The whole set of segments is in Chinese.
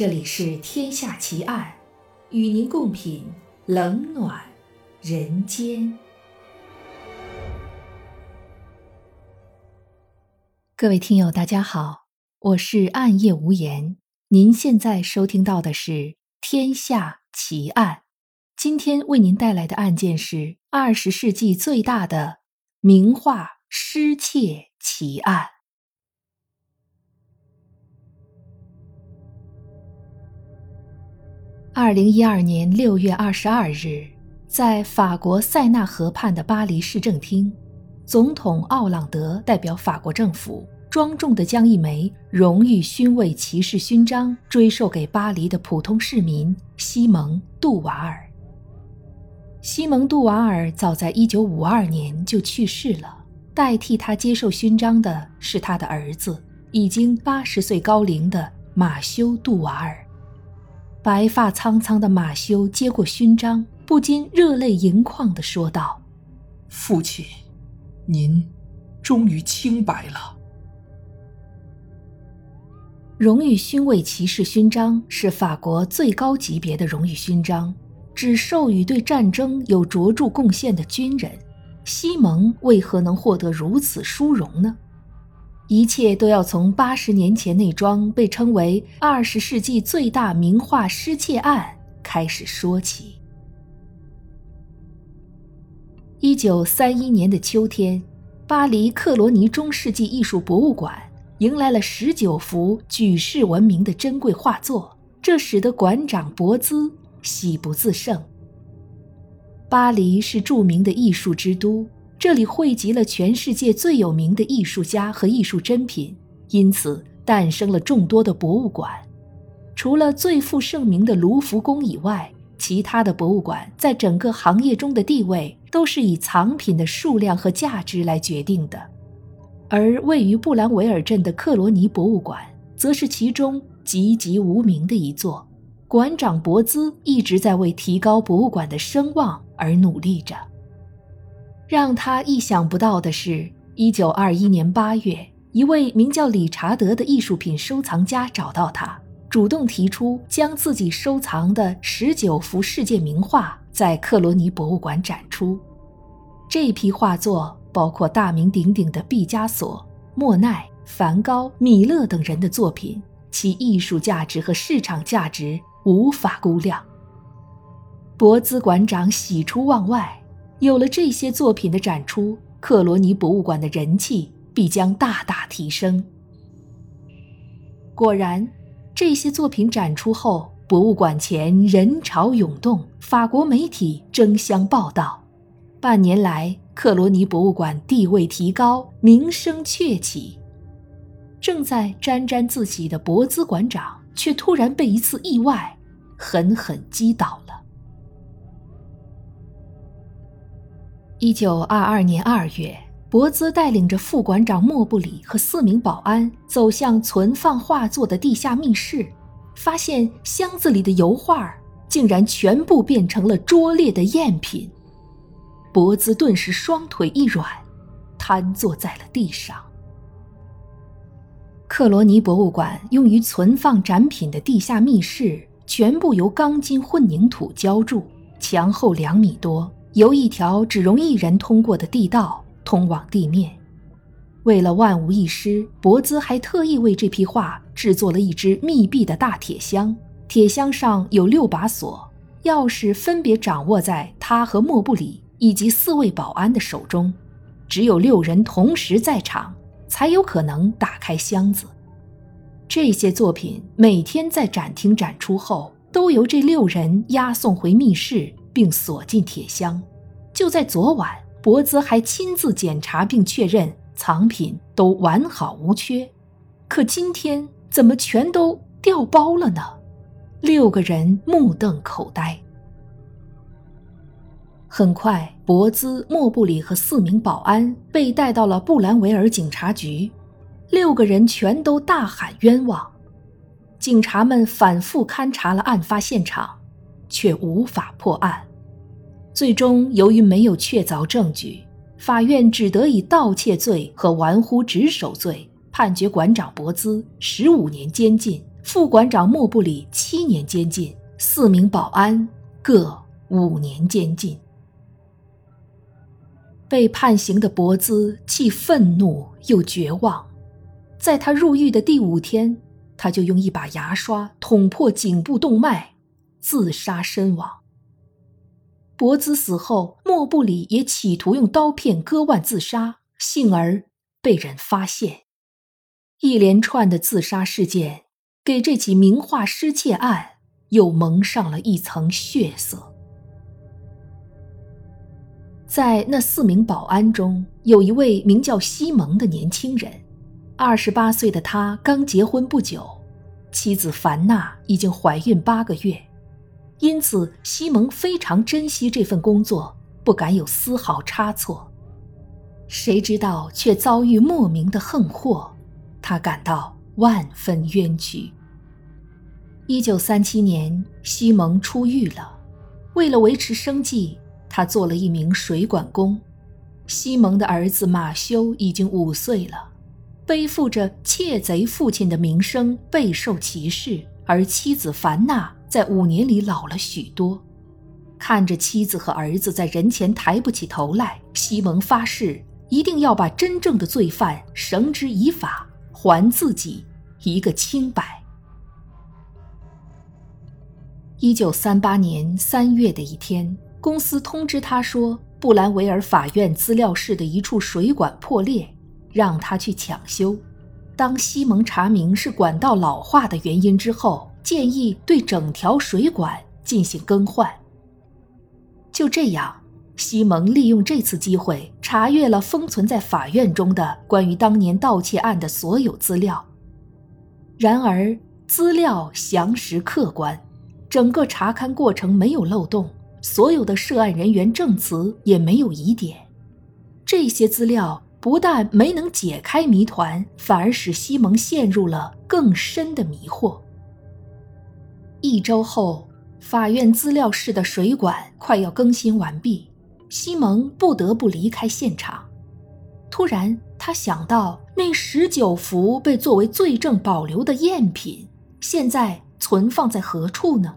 这里是《天下奇案》，与您共品冷暖人间。各位听友，大家好，我是暗夜无言。您现在收听到的是《天下奇案》，今天为您带来的案件是二十世纪最大的名画失窃奇案。二零一二年六月二十二日，在法国塞纳河畔的巴黎市政厅，总统奥朗德代表法国政府，庄重地将一枚荣誉勋位骑士勋章追授给巴黎的普通市民西蒙·杜瓦尔。西蒙·杜瓦尔早在一九五二年就去世了，代替他接受勋章的是他的儿子，已经八十岁高龄的马修·杜瓦尔。白发苍苍的马修接过勋章，不禁热泪盈眶地说道：“父亲，您终于清白了。”荣誉勋位骑士勋章是法国最高级别的荣誉勋章，只授予对战争有卓著贡献的军人。西蒙为何能获得如此殊荣呢？一切都要从八十年前那桩被称为二十世纪最大名画失窃案开始说起。一九三一年的秋天，巴黎克罗尼中世纪艺术博物馆迎来了十九幅举世闻名的珍贵画作，这使得馆长博兹喜不自胜。巴黎是著名的艺术之都。这里汇集了全世界最有名的艺术家和艺术珍品，因此诞生了众多的博物馆。除了最负盛名的卢浮宫以外，其他的博物馆在整个行业中的地位都是以藏品的数量和价值来决定的。而位于布兰维尔镇的克罗尼博物馆，则是其中籍籍无名的一座。馆长博兹一直在为提高博物馆的声望而努力着。让他意想不到的是，一九二一年八月，一位名叫理查德的艺术品收藏家找到他，主动提出将自己收藏的十九幅世界名画在克罗尼博物馆展出。这批画作包括大名鼎鼎的毕加索、莫奈、梵高、米勒等人的作品，其艺术价值和市场价值无法估量。博兹馆长喜出望外。有了这些作品的展出，克罗尼博物馆的人气必将大大提升。果然，这些作品展出后，博物馆前人潮涌动，法国媒体争相报道。半年来，克罗尼博物馆地位提高，名声鹊起。正在沾沾自喜的博兹馆长，却突然被一次意外狠狠击倒了。一九二二年二月，博兹带领着副馆长莫布里和四名保安走向存放画作的地下密室，发现箱子里的油画竟然全部变成了拙劣的赝品。博兹顿时双腿一软，瘫坐在了地上。克罗尼博物馆用于存放展品的地下密室全部由钢筋混凝土浇筑，墙厚两米多。由一条只容一人通过的地道通往地面。为了万无一失，博兹还特意为这批画制作了一只密闭的大铁箱，铁箱上有六把锁，钥匙分别掌握在他和莫布里以及四位保安的手中。只有六人同时在场，才有可能打开箱子。这些作品每天在展厅展出后，都由这六人押送回密室。并锁进铁箱。就在昨晚，博兹还亲自检查并确认藏品都完好无缺。可今天怎么全都掉包了呢？六个人目瞪口呆。很快，博兹、莫布里和四名保安被带到了布兰维尔警察局。六个人全都大喊冤枉。警察们反复勘察了案发现场。却无法破案，最终由于没有确凿证据，法院只得以盗窃罪和玩忽职守罪判决馆长博兹十五年监禁副馆长莫布里七年监禁，四名保安各五年监禁。被判刑的博兹既愤怒又绝望，在他入狱的第五天，他就用一把牙刷捅破颈部动脉，自杀身亡。博兹死后，莫布里也企图用刀片割腕自杀，幸而被人发现。一连串的自杀事件，给这起名画失窃案又蒙上了一层血色。在那四名保安中，有一位名叫西蒙的年轻人。二十八岁的他刚结婚不久，妻子凡娜已经怀孕八个月，因此西蒙非常珍惜这份工作，不敢有丝毫差错。谁知道却遭遇莫名的横祸，他感到万分冤屈。一九三七年，西蒙出狱了，为了维持生计。他做了一名水管工。西蒙的儿子马修已经五岁了，背负着窃贼父亲的名声，备受歧视。而妻子凡娜在五年里老了许多。看着妻子和儿子在人前抬不起头来，西蒙发誓一定要把真正的罪犯绳之以法，还自己一个清白。一九三八年三月的一天。公司通知他说，布兰维尔法院资料室的一处水管破裂，让他去抢修。当西蒙查明是管道老化的原因之后，建议对整条水管进行更换。就这样，西蒙利用这次机会查阅了封存在法院中的关于当年盗窃案的所有资料。然而，资料详实客观，整个查勘过程没有漏洞。所有的涉案人员证词也没有疑点，这些资料不但没能解开谜团，反而使西蒙陷入了更深的迷惑。一周后，法院资料室的水管快要更新完毕，西蒙不得不离开现场。突然，他想到那十九幅被作为罪证保留的赝品，现在存放在何处呢？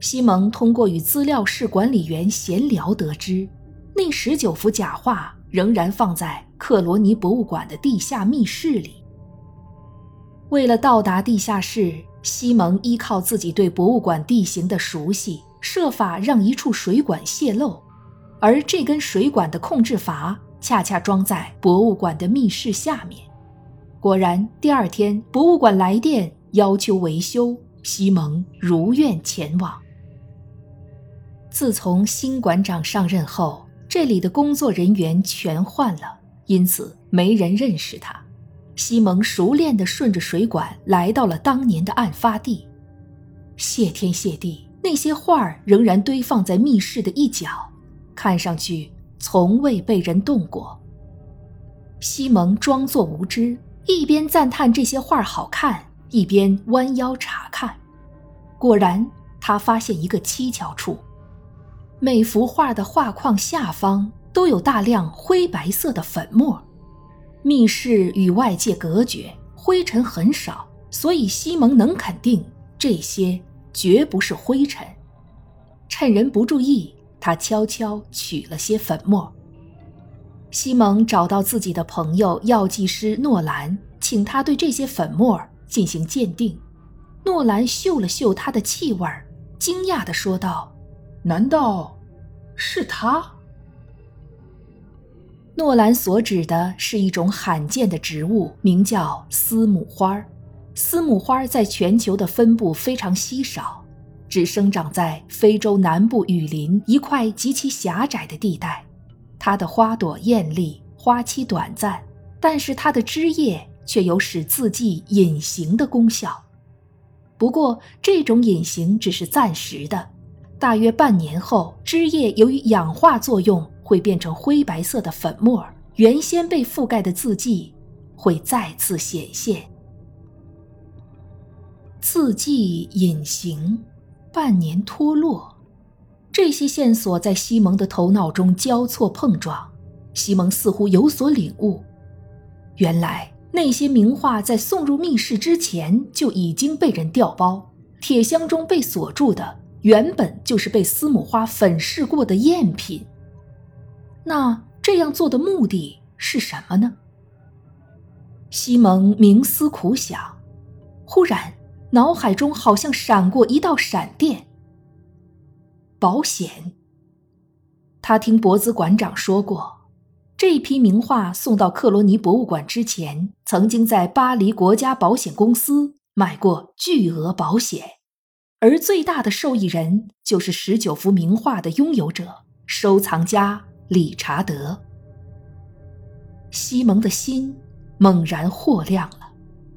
西蒙通过与资料室管理员闲聊得知，那十九幅假画仍然放在克罗尼博物馆的地下密室里。为了到达地下室，西蒙依靠自己对博物馆地形的熟悉，设法让一处水管泄漏，而这根水管的控制阀恰恰装在博物馆的密室下面。果然，第二天博物馆来电要求维修，西蒙如愿前往。自从新馆长上任后，这里的工作人员全换了，因此没人认识他。西蒙熟练地顺着水管来到了当年的案发地。谢天谢地，那些画仍然堆放在密室的一角，看上去从未被人动过。西蒙装作无知，一边赞叹这些画好看，一边弯腰查看。果然，他发现一个蹊跷处。每幅画的画框下方都有大量灰白色的粉末。密室与外界隔绝，灰尘很少，所以西蒙能肯定这些绝不是灰尘。趁人不注意，他悄悄取了些粉末。西蒙找到自己的朋友药剂师诺兰，请他对这些粉末进行鉴定。诺兰嗅了嗅它的气味，惊讶地说道。难道是他？诺兰所指的是一种罕见的植物，名叫丝母花。丝母花在全球的分布非常稀少，只生长在非洲南部雨林一块极其狭窄的地带。它的花朵艳丽，花期短暂，但是它的枝叶却有使字迹隐形的功效。不过，这种隐形只是暂时的。大约半年后，枝叶由于氧化作用会变成灰白色的粉末，原先被覆盖的字迹会再次显现。字迹隐形，半年脱落，这些线索在西蒙的头脑中交错碰撞。西蒙似乎有所领悟，原来那些名画在送入密室之前就已经被人调包，铁箱中被锁住的原本就是被司母花粉饰过的赝品。那这样做的目的是什么呢？西蒙冥思苦想，忽然脑海中好像闪过一道闪电。保险。他听博兹馆长说过。这批名画送到克罗尼博物馆之前，曾经在巴黎国家保险公司买过巨额保险，而最大的受益人就是十九幅名画的拥有者——收藏家理查德。西蒙的心猛然豁亮了，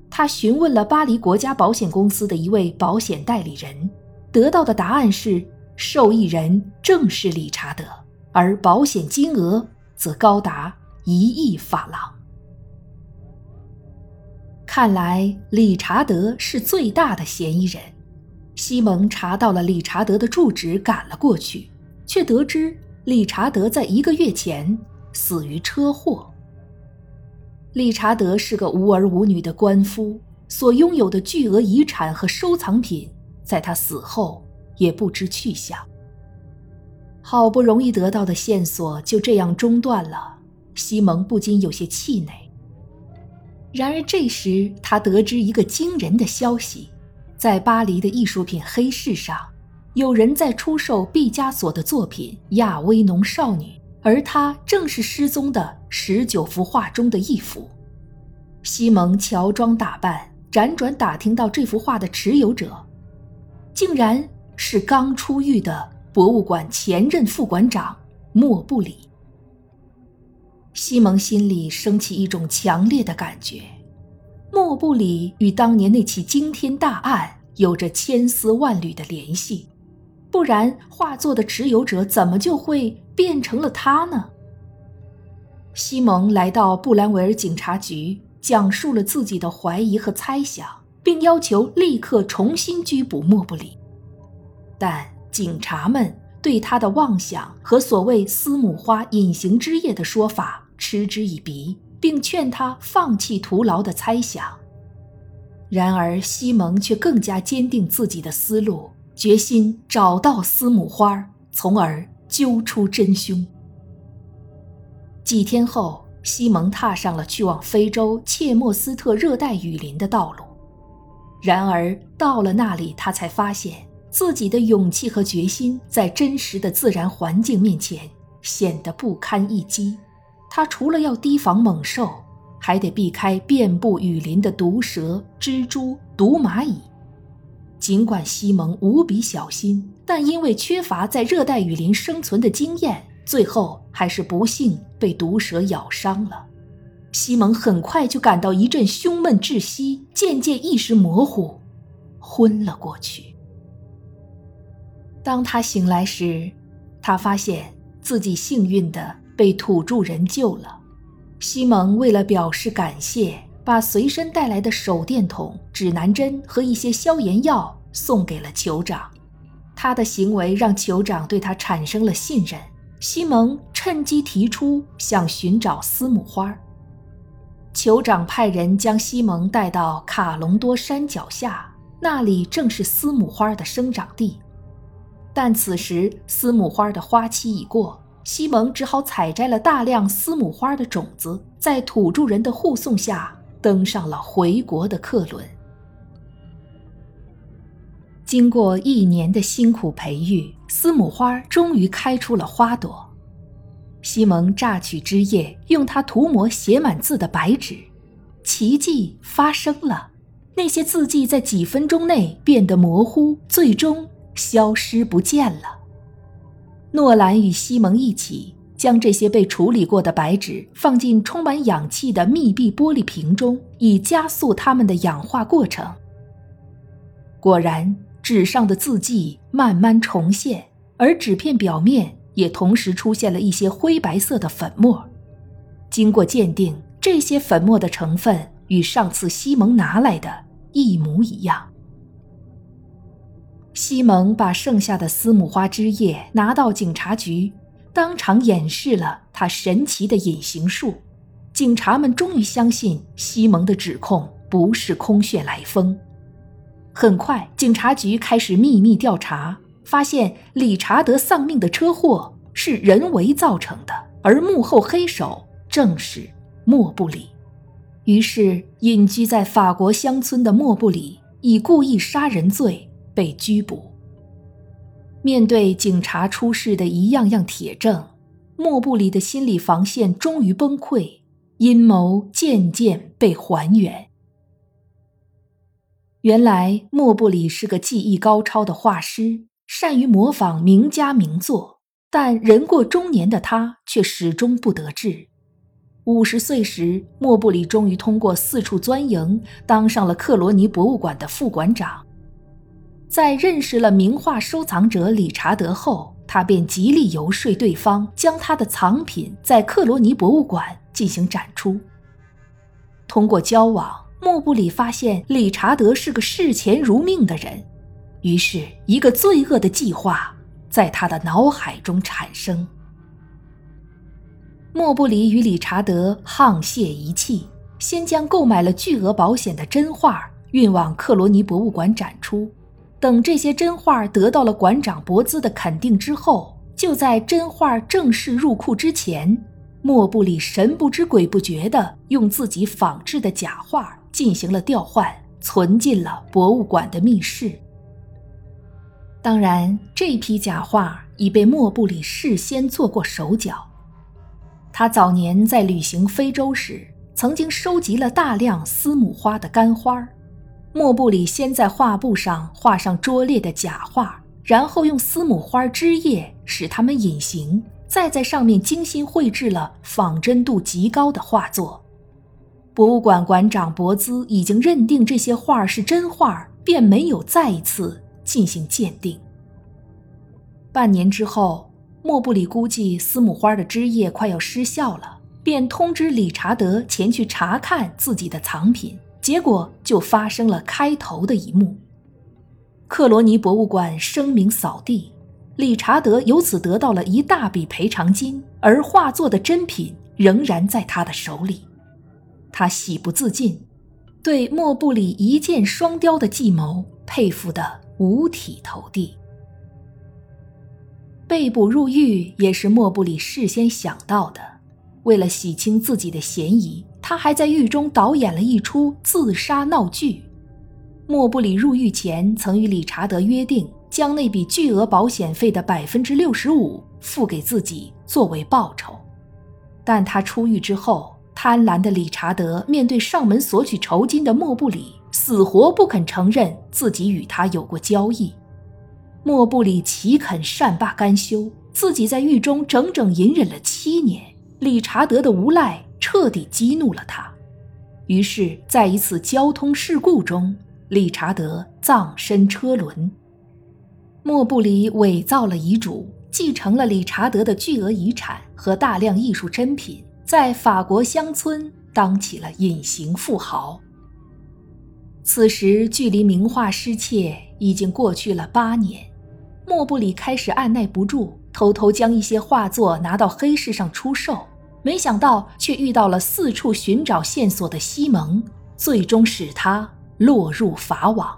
他询问了巴黎国家保险公司的一位保险代理人，得到的答案是，受益人正是理查德，而保险金额。则高达一亿法郎。看来理查德是最大的嫌疑人。西蒙查到了理查德的住址，赶了过去，却得知理查德在一个月前死于车祸。理查德是个无儿无女的官夫，所拥有的巨额遗产和收藏品，在他死后也不知去向。好不容易得到的线索就这样中断了，西蒙不禁有些气馁。然而这时他得知一个惊人的消息：在巴黎的艺术品黑市上，有人在出售毕加索的作品《亚威农少女》，而她正是失踪的十九幅画中的一幅。西蒙乔装打扮，辗转打听到这幅画的持有者，竟然是刚出狱的。博物馆前任副馆长莫布里，西蒙心里升起一种强烈的感觉：莫布里与当年那起惊天大案有着千丝万缕的联系，不然画作的持有者怎么就会变成了他呢？西蒙来到布兰维尔警察局，讲述了自己的怀疑和猜想，并要求立刻重新拘捕莫布里，但。警察们对他的妄想和所谓“司母花隐形之夜”的说法嗤之以鼻，并劝他放弃徒劳的猜想。然而，西蒙却更加坚定自己的思路，决心找到司母花，从而揪出真凶。几天后，西蒙踏上了去往非洲切莫斯特热带雨林的道路。然而，到了那里，他才发现。自己的勇气和决心在真实的自然环境面前显得不堪一击。他除了要提防猛兽，还得避开遍布雨林的毒蛇、蜘蛛、毒蚂蚁。尽管西蒙无比小心，但因为缺乏在热带雨林生存的经验，最后还是不幸被毒蛇咬伤了。西蒙很快就感到一阵胸闷窒息，渐渐意识模糊，昏了过去。当他醒来时，他发现自己幸运地被土著人救了。西蒙为了表示感谢，把随身带来的手电筒、指南针和一些消炎药送给了酋长。他的行为让酋长对他产生了信任。西蒙趁机提出想寻找司母花。酋长派人将西蒙带到卡隆多山脚下，那里正是司母花的生长地。但此时司母花的花期已过，西蒙只好采摘了大量司母花的种子，在土著人的护送下登上了回国的客轮。经过一年的辛苦培育，司母花终于开出了花朵。西蒙榨取汁液，用它涂抹写满字的白纸，奇迹发生了，那些字迹在几分钟内变得模糊，最终。消失不见了。诺兰与西蒙一起将这些被处理过的白纸放进充满氧气的密闭玻璃瓶中，以加速它们的氧化过程。果然，纸上的字迹慢慢重现，而纸片表面也同时出现了一些灰白色的粉末。经过鉴定，这些粉末的成分与上次西蒙拿来的一模一样。西蒙把剩下的司母花汁液拿到警察局，当场演示了他神奇的隐形术。警察们终于相信西蒙的指控不是空穴来风。很快，警察局开始秘密调查，发现理查德丧命的车祸是人为造成的，而幕后黑手正是莫布里。于是，隐居在法国乡村的莫布里以故意杀人罪被拘捕。面对警察出示的一样样铁证，莫布里的心理防线终于崩溃，阴谋渐渐被还原。原来，莫布里是个技艺高超的画师，善于模仿名家名作，但人过中年的他却始终不得志。五十岁时，莫布里终于通过四处钻营，当上了克罗尼博物馆的副馆长。在认识了名画收藏者理查德后，他便极力游说对方将他的藏品在克罗尼博物馆进行展出。通过交往，莫布里发现理查德是个视钱如命的人，于是，一个罪恶的计划在他的脑海中产生。莫布里与理查德沆瀣一气，先将购买了巨额保险的真画运往克罗尼博物馆展出。等这些真画得到了馆长博兹的肯定之后，就在真画正式入库之前，莫布里神不知鬼不觉地用自己仿制的假画进行了调换，存进了博物馆的密室。当然，这批假画已被莫布里事先做过手脚。他早年在旅行非洲时，曾经收集了大量丝母花的干花莫布里先在画布上画上拙劣的假画，然后用丝母花枝叶使它们隐形，再在上面精心绘制了仿真度极高的画作。博物馆馆长博兹已经认定这些画是真画，便没有再一次进行鉴定。半年之后。莫布里估计丝母花的枝叶快要失效了，便通知理查德前去查看自己的藏品。结果就发生了开头的一幕：克罗尼博物馆声名扫地，理查德由此得到了一大笔赔偿金，而画作的真品仍然在他的手里。他喜不自禁，对莫布里一箭双雕的计谋佩服得五体投地。被捕入狱也是莫布里事先想到的。为了洗清自己的嫌疑，他还在狱中导演了一出自杀闹剧。莫布里入狱前曾与理查德约定，将那笔巨额保险费的百分之六十五付给自己作为报酬。但他出狱之后，贪婪的理查德面对上门索取酬金的莫布里，死活不肯承认自己与他有过交易。莫布里岂肯善罢甘休？自己在狱中整整隐忍了七年，理查德的无赖彻底激怒了他。于是，在一次交通事故中，理查德葬身车轮。莫布里伪造了遗嘱，继承了理查德的巨额遗产和大量艺术珍品，在法国乡村当起了隐形富豪。此时，距离名画失窃已经过去了八年。莫布里开始按耐不住，偷偷将一些画作拿到黑市上出售，没想到却遇到了四处寻找线索的西蒙，最终使他落入法网。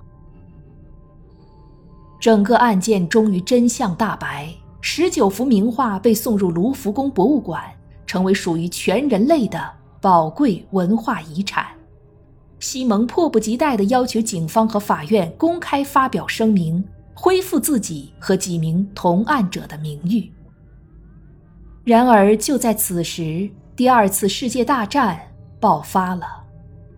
整个案件终于真相大白，十九幅名画被送入卢浮宫博物馆，成为属于全人类的宝贵文化遗产。西蒙迫不及待地要求警方和法院公开发表声明。恢复自己和几名同案者的名誉。然而，就在此时，第二次世界大战爆发了。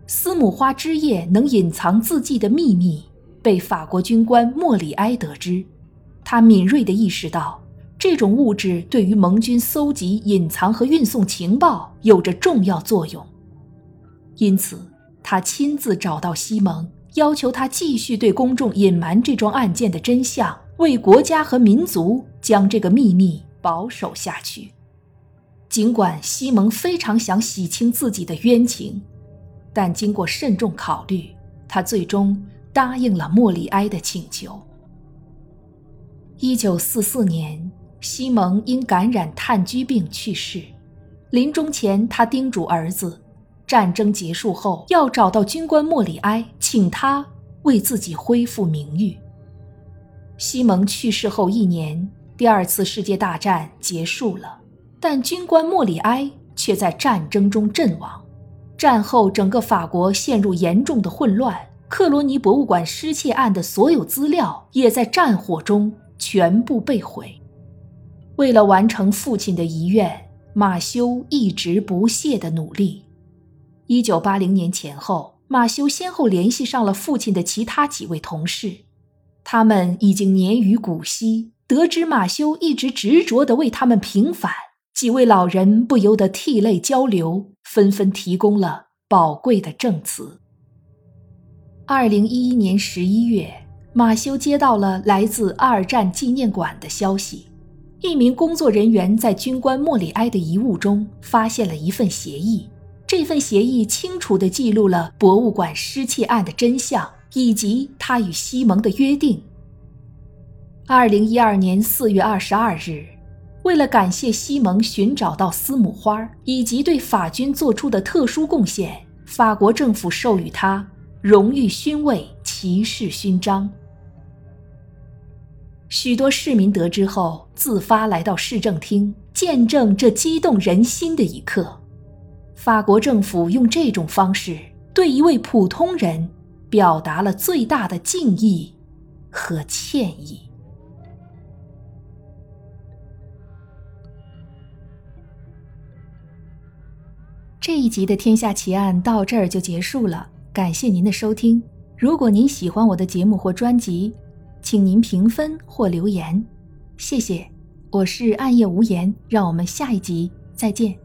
丝母花枝叶能隐藏字迹的秘密被法国军官莫里埃得知，他敏锐地意识到这种物质对于盟军搜集、隐藏和运送情报有着重要作用，因此他亲自找到西蒙。要求他继续对公众隐瞒这桩案件的真相，为国家和民族将这个秘密保守下去。尽管西蒙非常想洗清自己的冤情，但经过慎重考虑，他最终答应了莫里埃的请求。一九四四年，西蒙因感染炭疽病去世。临终前，他叮嘱儿子，战争结束后要找到军官莫里埃，请他为自己恢复名誉。西蒙去世后一年，第二次世界大战结束了，但军官莫里埃却在战争中阵亡。战后，整个法国陷入严重的混乱。克罗尼博物馆失窃案的所有资料也在战火中全部被毁。为了完成父亲的遗愿，马修一直不懈地努力。一九八零年前后，马修先后联系上了父亲的其他几位同事，他们已经年逾古稀。得知马修一直执着地为他们平反，几位老人不由得涕泪交流，纷纷提供了宝贵的证词。二零一一年十一月，马修接到了来自二战纪念馆的消息：一名工作人员在军官莫里埃的遗物中发现了一份协议。这份协议清楚地记录了博物馆失窃案的真相以及他与西蒙的约定。二零一二年四月二十二日，为了感谢西蒙寻找到司母花以及对法军做出的特殊贡献，法国政府授予他。荣誉勋位骑士勋章。许多市民得知后，自发来到市政厅，见证这激动人心的一刻。法国政府用这种方式对一位普通人表达了最大的敬意和歉意。这一集的《天下奇案》到这儿就结束了。感谢您的收听。如果您喜欢我的节目或专辑，请您评分或留言，谢谢。我是暗夜无言，让我们下一集再见。